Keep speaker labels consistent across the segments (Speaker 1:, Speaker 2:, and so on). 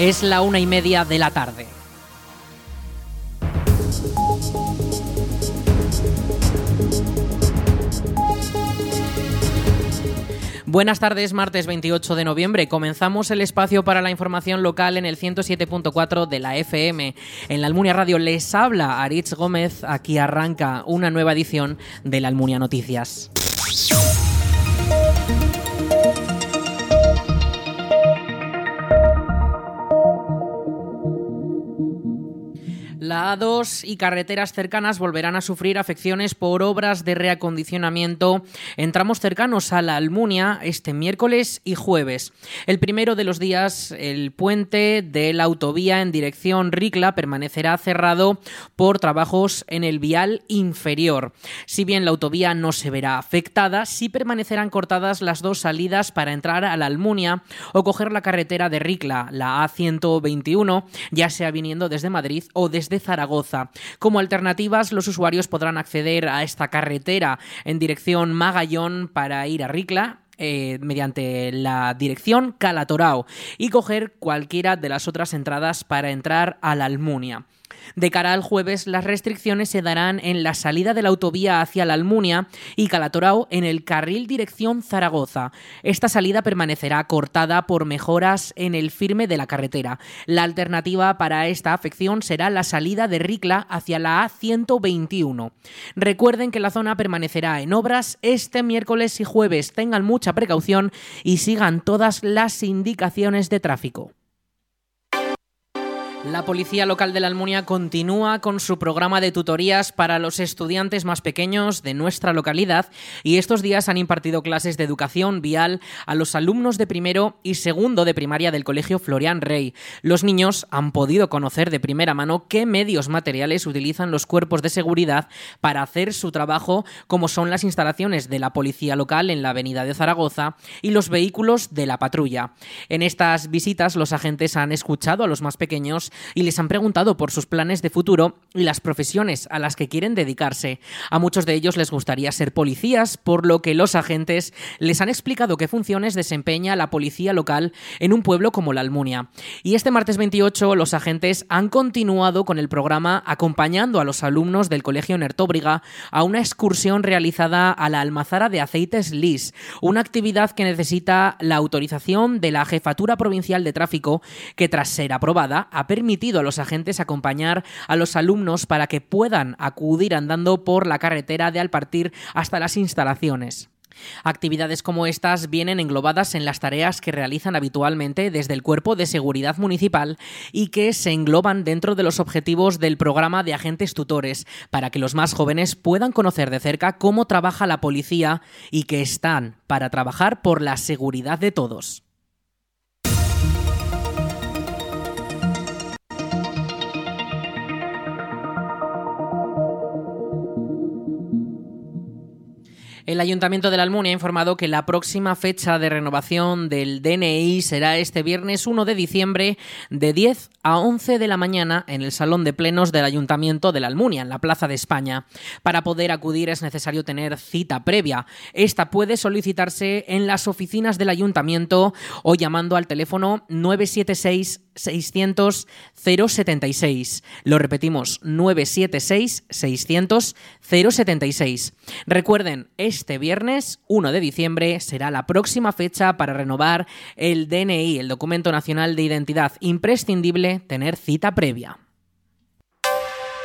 Speaker 1: Es la una y media de la tarde. Buenas tardes, martes 28 de noviembre. Comenzamos el espacio para la información local en el 107.4 de la FM. En la Almunia Radio les habla Aritz Gómez. Aquí arranca una nueva edición de la Almunia Noticias. La A2 y carreteras cercanas volverán a sufrir afecciones por obras de reacondicionamiento en tramos cercanos a la Almunia este miércoles y jueves. El primero de los días, el puente de la autovía en dirección Ricla permanecerá cerrado por trabajos en el vial inferior. Si bien la autovía no se verá afectada, sí permanecerán cortadas las dos salidas para entrar a la Almunia o coger la carretera de Ricla, la A121, ya sea viniendo desde Madrid o desde Zaragoza. Como alternativas, los usuarios podrán acceder a esta carretera en dirección Magallón para ir a Ricla eh, mediante la dirección Calatorao y coger cualquiera de las otras entradas para entrar a la Almunia. De cara al jueves, las restricciones se darán en la salida de la autovía hacia la Almunia y Calatorao en el carril dirección Zaragoza. Esta salida permanecerá cortada por mejoras en el firme de la carretera. La alternativa para esta afección será la salida de Ricla hacia la A121. Recuerden que la zona permanecerá en obras este miércoles y jueves. Tengan mucha precaución y sigan todas las indicaciones de tráfico. La Policía Local de la Almunia continúa con su programa de tutorías para los estudiantes más pequeños de nuestra localidad y estos días han impartido clases de educación vial a los alumnos de primero y segundo de primaria del Colegio Florian Rey. Los niños han podido conocer de primera mano qué medios materiales utilizan los cuerpos de seguridad para hacer su trabajo, como son las instalaciones de la Policía Local en la Avenida de Zaragoza y los vehículos de la patrulla. En estas visitas los agentes han escuchado a los más pequeños y les han preguntado por sus planes de futuro y las profesiones a las que quieren dedicarse. A muchos de ellos les gustaría ser policías, por lo que los agentes les han explicado qué funciones desempeña la policía local en un pueblo como la Almunia. Y este martes 28 los agentes han continuado con el programa acompañando a los alumnos del Colegio Nertóbriga a una excursión realizada a la almazara de aceites LIS, una actividad que necesita la autorización de la Jefatura Provincial de Tráfico que tras ser aprobada ha permitido a los agentes acompañar a los alumnos para que puedan acudir andando por la carretera de Alpartir hasta las instalaciones. Actividades como estas vienen englobadas en las tareas que realizan habitualmente desde el Cuerpo de Seguridad Municipal y que se engloban dentro de los objetivos del programa de agentes tutores, para que los más jóvenes puedan conocer de cerca cómo trabaja la policía y que están para trabajar por la seguridad de todos. El Ayuntamiento de la Almunia ha informado que la próxima fecha de renovación del DNI será este viernes 1 de diciembre de 10 a 11 de la mañana en el Salón de Plenos del Ayuntamiento de la Almunia, en la Plaza de España. Para poder acudir es necesario tener cita previa. Esta puede solicitarse en las oficinas del Ayuntamiento o llamando al teléfono 976 600 076. Lo repetimos, 976 600 076. Recuerden, este viernes 1 de diciembre será la próxima fecha para renovar el DNI, el documento nacional de identidad. Imprescindible tener cita previa.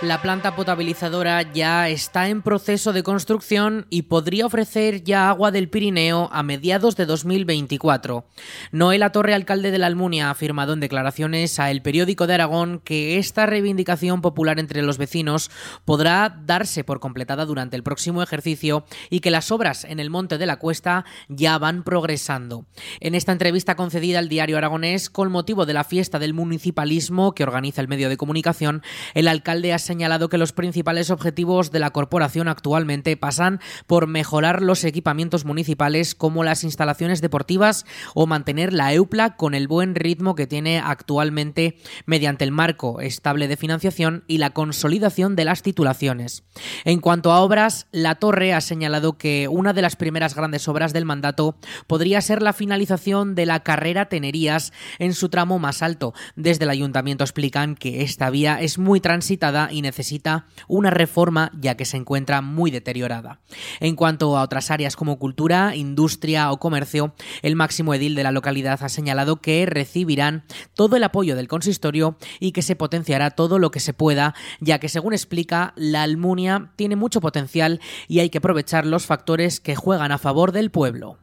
Speaker 1: La planta potabilizadora ya está en proceso de construcción y podría ofrecer ya agua del Pirineo a mediados de 2024. Noel Torre, alcalde de la Almunia, ha afirmado en declaraciones a El Periódico de Aragón que esta reivindicación popular entre los vecinos podrá darse por completada durante el próximo ejercicio y que las obras en el Monte de la Cuesta ya van progresando. En esta entrevista concedida al diario aragonés con motivo de la fiesta del municipalismo que organiza el medio de comunicación, el alcalde ha señalado que los principales objetivos de la corporación actualmente pasan por mejorar los equipamientos municipales como las instalaciones deportivas o mantener la EUPLA con el buen ritmo que tiene actualmente mediante el marco estable de financiación y la consolidación de las titulaciones. En cuanto a obras, la Torre ha señalado que una de las primeras grandes obras del mandato podría ser la finalización de la carrera Tenerías en su tramo más alto. Desde el ayuntamiento explican que esta vía es muy transitada y necesita una reforma ya que se encuentra muy deteriorada. En cuanto a otras áreas como cultura, industria o comercio, el máximo edil de la localidad ha señalado que recibirán todo el apoyo del consistorio y que se potenciará todo lo que se pueda, ya que según explica, la Almunia tiene mucho potencial y hay que aprovechar los factores que juegan a favor del pueblo.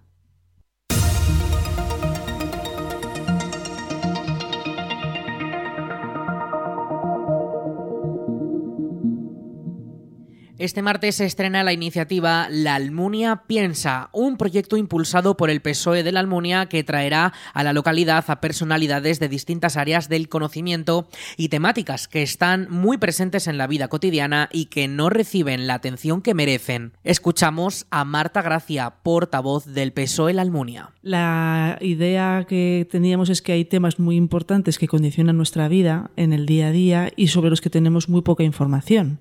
Speaker 1: Este martes se estrena la iniciativa La Almunia Piensa, un proyecto impulsado por el PSOE de la Almunia que traerá a la localidad a personalidades de distintas áreas del conocimiento y temáticas que están muy presentes en la vida cotidiana y que no reciben la atención que merecen. Escuchamos a Marta Gracia, portavoz del PSOE La Almunia.
Speaker 2: La idea que teníamos es que hay temas muy importantes que condicionan nuestra vida en el día a día y sobre los que tenemos muy poca información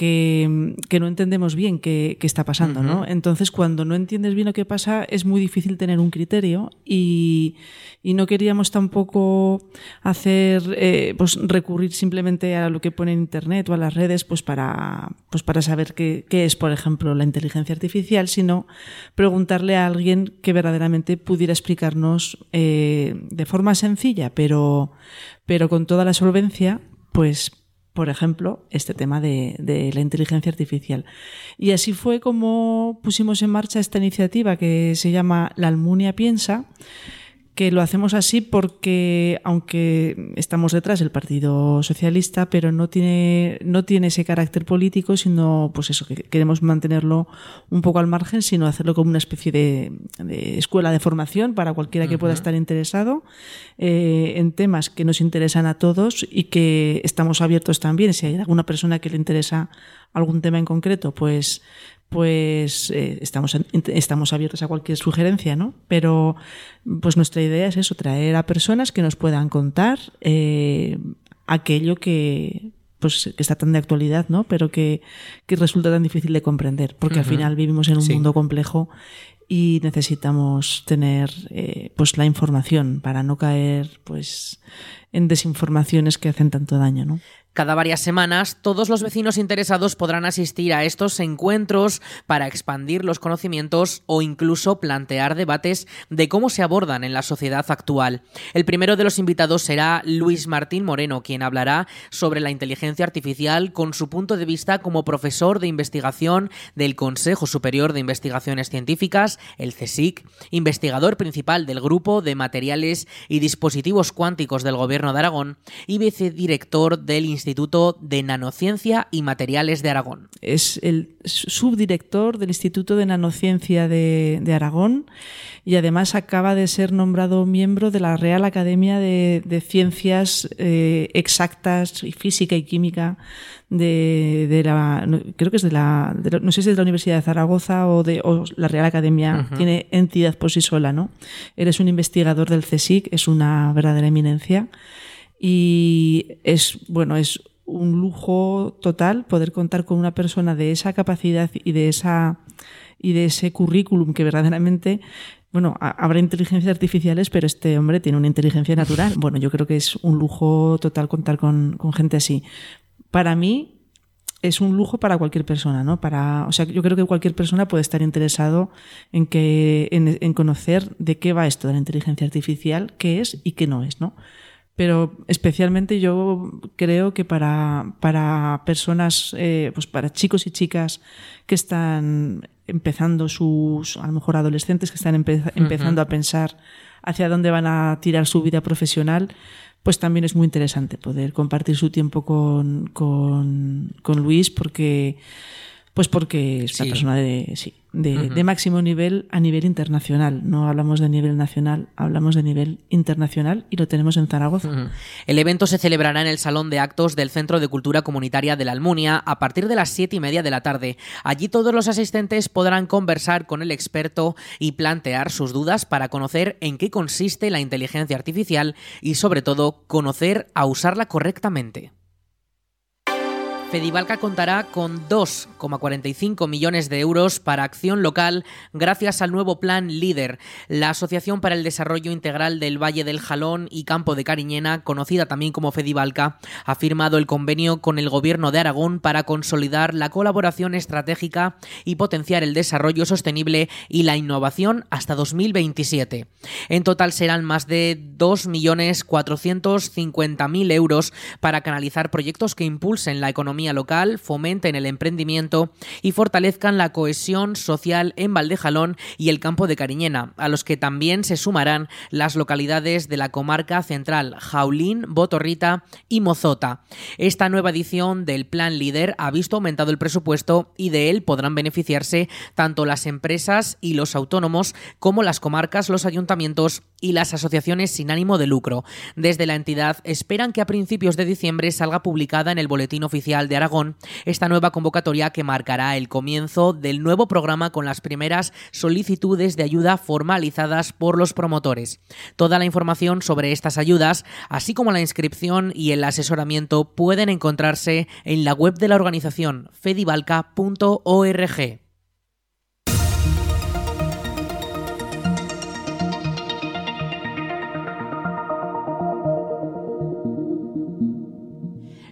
Speaker 2: que, no entendemos bien qué, está pasando, ¿no? Entonces, cuando no entiendes bien lo que pasa, es muy difícil tener un criterio y, no queríamos tampoco hacer, eh, pues recurrir simplemente a lo que pone en Internet o a las redes, pues para, pues para saber qué, es, por ejemplo, la inteligencia artificial, sino preguntarle a alguien que verdaderamente pudiera explicarnos eh, de forma sencilla, pero, pero con toda la solvencia, pues por ejemplo, este tema de, la inteligencia artificial. Y así fue como pusimos en marcha esta iniciativa que se llama La Almunia Piensa, que lo hacemos así porque, aunque estamos detrás del Partido Socialista, pero no tiene, no tiene ese carácter político, sino, pues eso, que queremos mantenerlo un poco al margen, sino hacerlo como una especie de, escuela de formación para cualquiera que pueda estar interesado eh, en temas que nos interesan a todos y que estamos abiertos también. Si hay alguna persona que le interesa algún tema en concreto, pues pues eh, estamos, estamos abiertos a cualquier sugerencia, ¿no? Pero pues nuestra idea es eso, traer a personas que nos puedan contar eh, aquello que pues que está tan de actualidad, ¿no? Pero que, que resulta tan difícil de comprender, porque al final vivimos en un mundo complejo y necesitamos tener eh, pues la información para no caer pues en desinformaciones que hacen tanto daño, ¿no?
Speaker 1: Cada varias semanas, todos los vecinos interesados podrán asistir a estos encuentros para expandir los conocimientos o incluso plantear debates de cómo se abordan en la sociedad actual. El primero de los invitados será Luis Martín Moreno, quien hablará sobre la inteligencia artificial con su punto de vista como profesor de investigación del Consejo Superior de Investigaciones Científicas, el CSIC, investigador principal del Grupo de Materiales y Dispositivos Cuánticos del Gobierno de Aragón y vicedirector del Instituto Instituto de Nanociencia y Materiales de Aragón.
Speaker 2: Es el subdirector del Instituto de Nanociencia de, Aragón y además acaba de ser nombrado miembro de la Real Academia de, Ciencias eh, Exactas y Física y Química de, la, creo que es de la, no sé si es de la Universidad de Zaragoza o de la Real Academia, tiene entidad por sí sola, ¿no? Eres un investigador del CSIC, es una verdadera eminencia y es, bueno, es un lujo total poder contar con una persona de esa capacidad y de esa y de ese currículum que verdaderamente bueno, habrá inteligencias artificiales, pero este hombre tiene una inteligencia natural. Bueno, yo creo que es un lujo total contar con, con gente así. Para mí, es un lujo para cualquier persona, ¿no? Para, o sea, yo creo que cualquier persona puede estar interesado en que, en, en conocer de qué va esto de la inteligencia artificial, qué es y qué no es, ¿no? Pero especialmente yo creo que para, para personas, eh, pues para chicos y chicas que están empezando sus, a lo mejor adolescentes que están empezando a pensar hacia dónde van a tirar su vida profesional, pues también es muy interesante poder compartir su tiempo con, con, con Luis porque Pues porque es una persona de, sí, de, máximo nivel a nivel internacional. No hablamos de nivel nacional, hablamos de nivel internacional y lo tenemos en Zaragoza.
Speaker 1: El evento se celebrará en el Salón de Actos del Centro de Cultura Comunitaria de la Almunia a partir de las siete y media de la tarde. Allí todos los asistentes podrán conversar con el experto y plantear sus dudas para conocer en qué consiste la inteligencia artificial y sobre todo conocer a usarla correctamente. Fedivalca contará con 2,45 millones de euros para acción local gracias al nuevo plan LEADER, la Asociación para el Desarrollo Integral del Valle del Jalón y Campo de Cariñena, conocida también como Fedivalca, ha firmado el convenio con el Gobierno de Aragón para consolidar la colaboración estratégica y potenciar el desarrollo sostenible y la innovación hasta 2027. En total serán más de 2.450.000 euros para canalizar proyectos que impulsen la economía local, fomenten el emprendimiento y fortalezcan la cohesión social en Valdejalón y el campo de Cariñena, a los que también se sumarán las localidades de la comarca central, Jaulín, Botorrita y Mozota. Esta nueva edición del Plan Líder ha visto aumentado el presupuesto y de él podrán beneficiarse tanto las empresas y los autónomos como las comarcas, los ayuntamientos y las asociaciones sin ánimo de lucro. Desde la entidad esperan que a principios de diciembre salga publicada en el Boletín Oficial de Aragón esta nueva convocatoria que marcará el comienzo del nuevo programa con las primeras solicitudes de ayuda formalizadas por los promotores. Toda la información sobre estas ayudas, así como la inscripción y el asesoramiento, pueden encontrarse en la web de la organización fedivalca.org.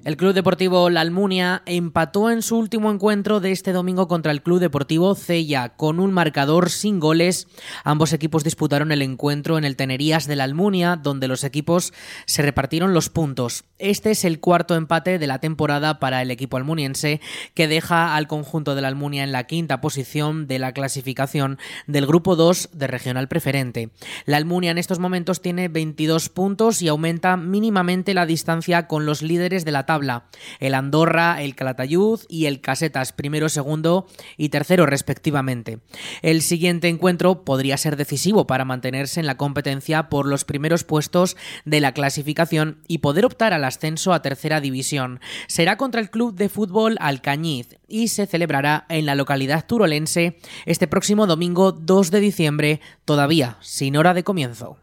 Speaker 1: El Club Deportivo La Almunia empató en su último encuentro de este domingo contra el Club Deportivo Cella con un marcador sin goles. Ambos equipos disputaron el encuentro en el Tenerías de La Almunia, donde los equipos se repartieron los puntos. Este es el cuarto empate de la temporada para el equipo almuniense, que deja al conjunto de la Almunia en la quinta posición de la clasificación del Grupo 2 de Regional Preferente. La Almunia en estos momentos tiene 22 puntos y aumenta mínimamente la distancia con los líderes de la tabla el Andorra, el Calatayud y el Casetas, primero, segundo y tercero respectivamente. El siguiente encuentro podría ser decisivo para mantenerse en la competencia por los primeros puestos de la clasificación y poder optar al ascenso a tercera división. Será contra el Club de Fútbol Alcañiz y se celebrará en la localidad turolense este próximo domingo 2 de diciembre, todavía sin hora de comienzo.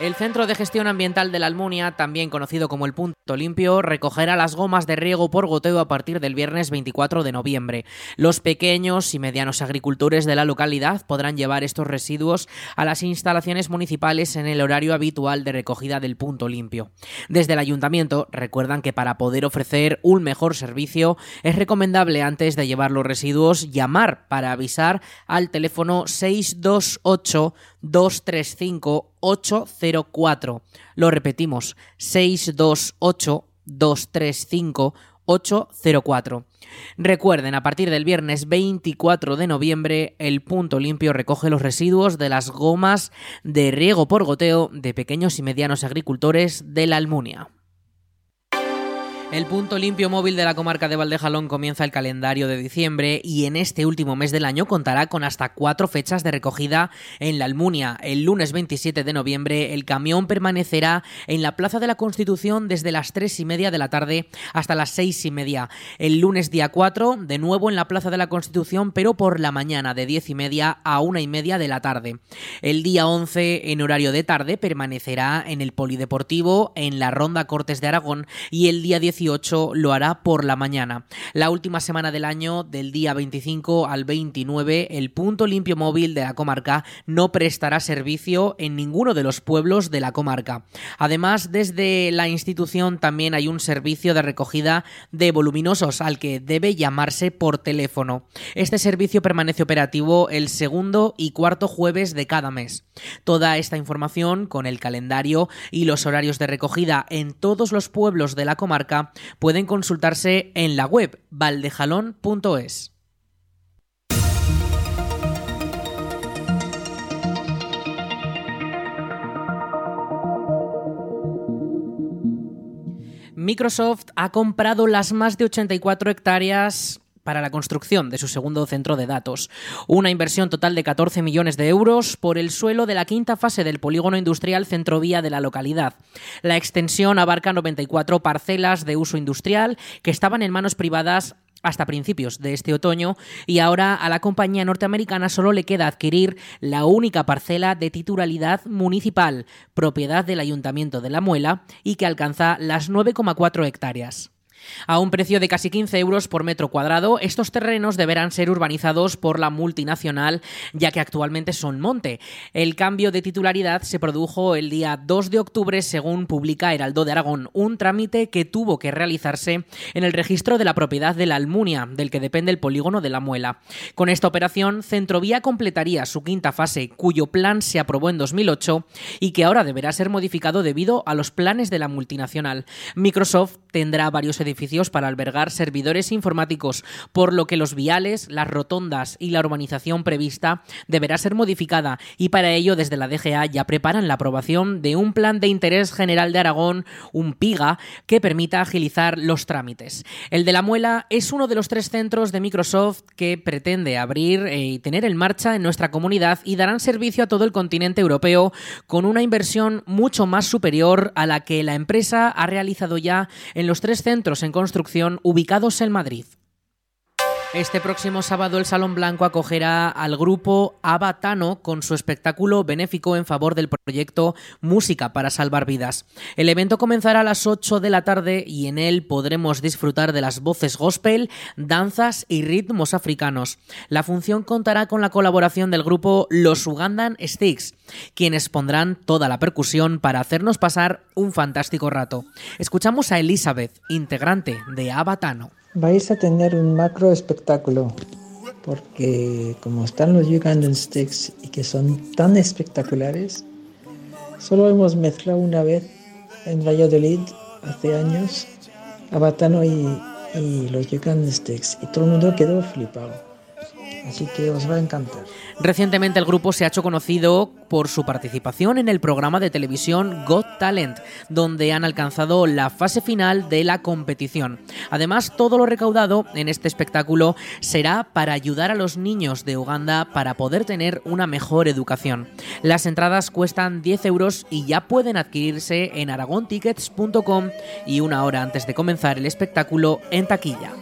Speaker 1: El Centro de Gestión Ambiental de la Almunia, también conocido como el Punto Limpio, recogerá las gomas de riego por goteo a partir del viernes 24 de noviembre. Los pequeños y medianos agricultores de la localidad podrán llevar estos residuos a las instalaciones municipales en el horario habitual de recogida del Punto Limpio. Desde el ayuntamiento recuerdan que para poder ofrecer un mejor servicio es recomendable antes de llevar los residuos llamar para avisar al teléfono 628 235 804. Lo repetimos, 628 235 804. Recuerden, a partir del viernes 24 de noviembre, el punto limpio recoge los residuos de las gomas de riego por goteo de pequeños y medianos agricultores de la Almunia. El punto limpio móvil de la comarca de Valdejalón comienza el calendario de diciembre y en este último mes del año contará con hasta cuatro fechas de recogida en la Almunia. El lunes 27 de noviembre el camión permanecerá en la Plaza de la Constitución desde las tres y media de la tarde hasta las seis y media. El lunes día 4 de nuevo en la Plaza de la Constitución pero por la mañana de diez y media a una y media de la tarde. El día 11 en horario de tarde permanecerá en el Polideportivo en la Ronda Cortes de Aragón y el día 10 lo hará por la mañana. La última semana del año, del día 25 al 29, el punto limpio móvil de la comarca no prestará servicio en ninguno de los pueblos de la comarca. Además, desde la institución también hay un servicio de recogida de voluminosos al que debe llamarse por teléfono. Este servicio permanece operativo el segundo y cuarto jueves de cada mes. Toda esta información con el calendario y los horarios de recogida en todos los pueblos de la comarca pueden consultarse en la web valdejalón.es. Microsoft ha comprado las más de 84 hectáreas para la construcción de su segundo centro de datos. Una inversión total de 14 millones de euros por el suelo de la quinta fase del polígono industrial Centrovía de la localidad. La extensión abarca 94 parcelas de uso industrial que estaban en manos privadas hasta principios de este otoño y ahora a la compañía norteamericana solo le queda adquirir la única parcela de titularidad municipal, propiedad del Ayuntamiento de La Muela y que alcanza las 9,4 hectáreas. A un precio de casi 15 euros por metro cuadrado, estos terrenos deberán ser urbanizados por la multinacional, ya que actualmente son monte. El cambio de titularidad se produjo el día 2 de octubre, según publica Heraldo de Aragón, un trámite que tuvo que realizarse en el registro de la propiedad de la Almunia, del que depende el polígono de la Muela. Con esta operación, Centrovía completaría su quinta fase, cuyo plan se aprobó en 2008 y que ahora deberá ser modificado debido a los planes de la multinacional. Microsoft tendrá varios edificios para albergar servidores informáticos, por lo que los viales, las rotondas y la urbanización prevista deberá ser modificada y para ello desde la DGA ya preparan la aprobación de un plan de interés general de Aragón, un PIGA, que permita agilizar los trámites. El de la Muela es uno de los tres centros de Microsoft que pretende abrir eh, y tener en marcha en nuestra comunidad y darán servicio a todo el continente europeo con una inversión mucho más superior a la que la empresa ha realizado ya en los tres centros en construcción ubicados en Madrid. Este próximo sábado el Salón Blanco acogerá al grupo Abatano con su espectáculo benéfico en favor del proyecto Música para Salvar Vidas. El evento comenzará a las 8 de la tarde y en él podremos disfrutar de las voces gospel, danzas y ritmos africanos. La función contará con la colaboración del grupo Los Ugandan Sticks, quienes pondrán toda la percusión para hacernos pasar un fantástico rato. Escuchamos a Elizabeth, integrante de Abatano
Speaker 3: vais a tener un macro espectáculo porque como están los Ugandan Sticks y que son tan espectaculares, solo hemos mezclado una vez en Valladolid hace años a Batano y, y los Ugandan Sticks y todo el mundo quedó flipado. Así que os va a encantar.
Speaker 1: Recientemente el grupo se ha hecho conocido por su participación en el programa de televisión Got Talent, donde han alcanzado la fase final de la competición. Además, todo lo recaudado en este espectáculo será para ayudar a los niños de Uganda para poder tener una mejor educación. Las entradas cuestan 10 euros y ya pueden adquirirse en aragontickets.com y una hora antes de comenzar el espectáculo en taquilla.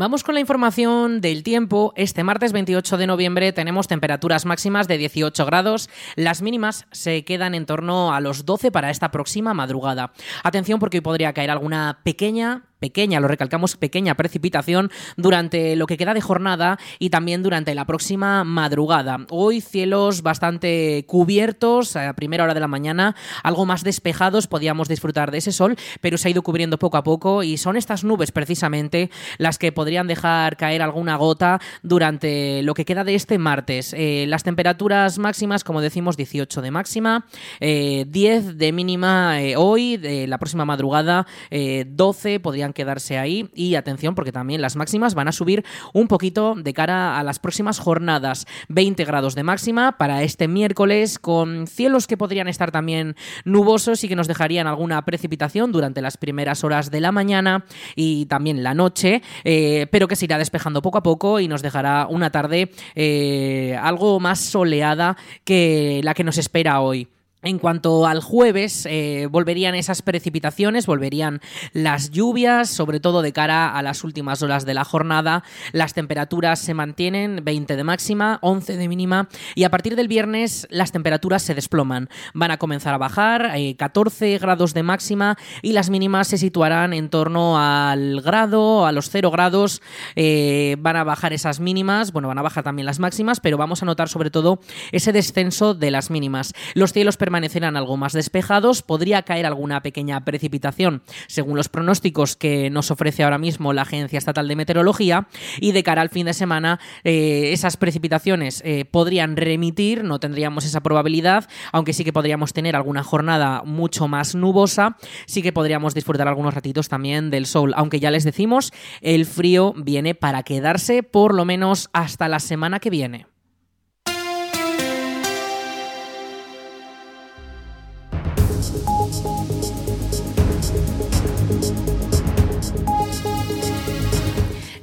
Speaker 1: Vamos con la información del tiempo. Este martes 28 de noviembre tenemos temperaturas máximas de 18 grados. Las mínimas se quedan en torno a los 12 para esta próxima madrugada. Atención porque hoy podría caer alguna pequeña pequeña, lo recalcamos, pequeña precipitación durante lo que queda de jornada y también durante la próxima madrugada. Hoy cielos bastante cubiertos a primera hora de la mañana, algo más despejados, podíamos disfrutar de ese sol, pero se ha ido cubriendo poco a poco y son estas nubes precisamente las que podrían dejar caer alguna gota durante lo que queda de este martes. Eh, las temperaturas máximas, como decimos, 18 de máxima, 10 eh, de mínima eh, hoy, de la próxima madrugada 12 podrían quedarse ahí y atención porque también las máximas van a subir un poquito de cara a las próximas jornadas. 20 grados de máxima para este miércoles con cielos que podrían estar también nubosos y que nos dejarían alguna precipitación durante las primeras horas de la mañana y también la noche, eh, pero que se irá despejando poco a poco y nos dejará una tarde eh, algo más soleada que la que nos espera hoy. En cuanto al jueves, eh, volverían esas precipitaciones, volverían las lluvias, sobre todo de cara a las últimas horas de la jornada. Las temperaturas se mantienen, 20 de máxima, 11 de mínima, y a partir del viernes las temperaturas se desploman. Van a comenzar a bajar, 14 eh, grados de máxima, y las mínimas se situarán en torno al grado, a los 0 grados. Eh, van a bajar esas mínimas, bueno, van a bajar también las máximas, pero vamos a notar sobre todo ese descenso de las mínimas. Los cielos permanecerán algo más despejados, podría caer alguna pequeña precipitación según los pronósticos que nos ofrece ahora mismo la Agencia Estatal de Meteorología y de cara al fin de semana eh, esas precipitaciones eh, podrían remitir, no tendríamos esa probabilidad, aunque sí que podríamos tener alguna jornada mucho más nubosa, sí que podríamos disfrutar algunos ratitos también del sol, aunque ya les decimos, el frío viene para quedarse por lo menos hasta la semana que viene.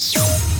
Speaker 1: you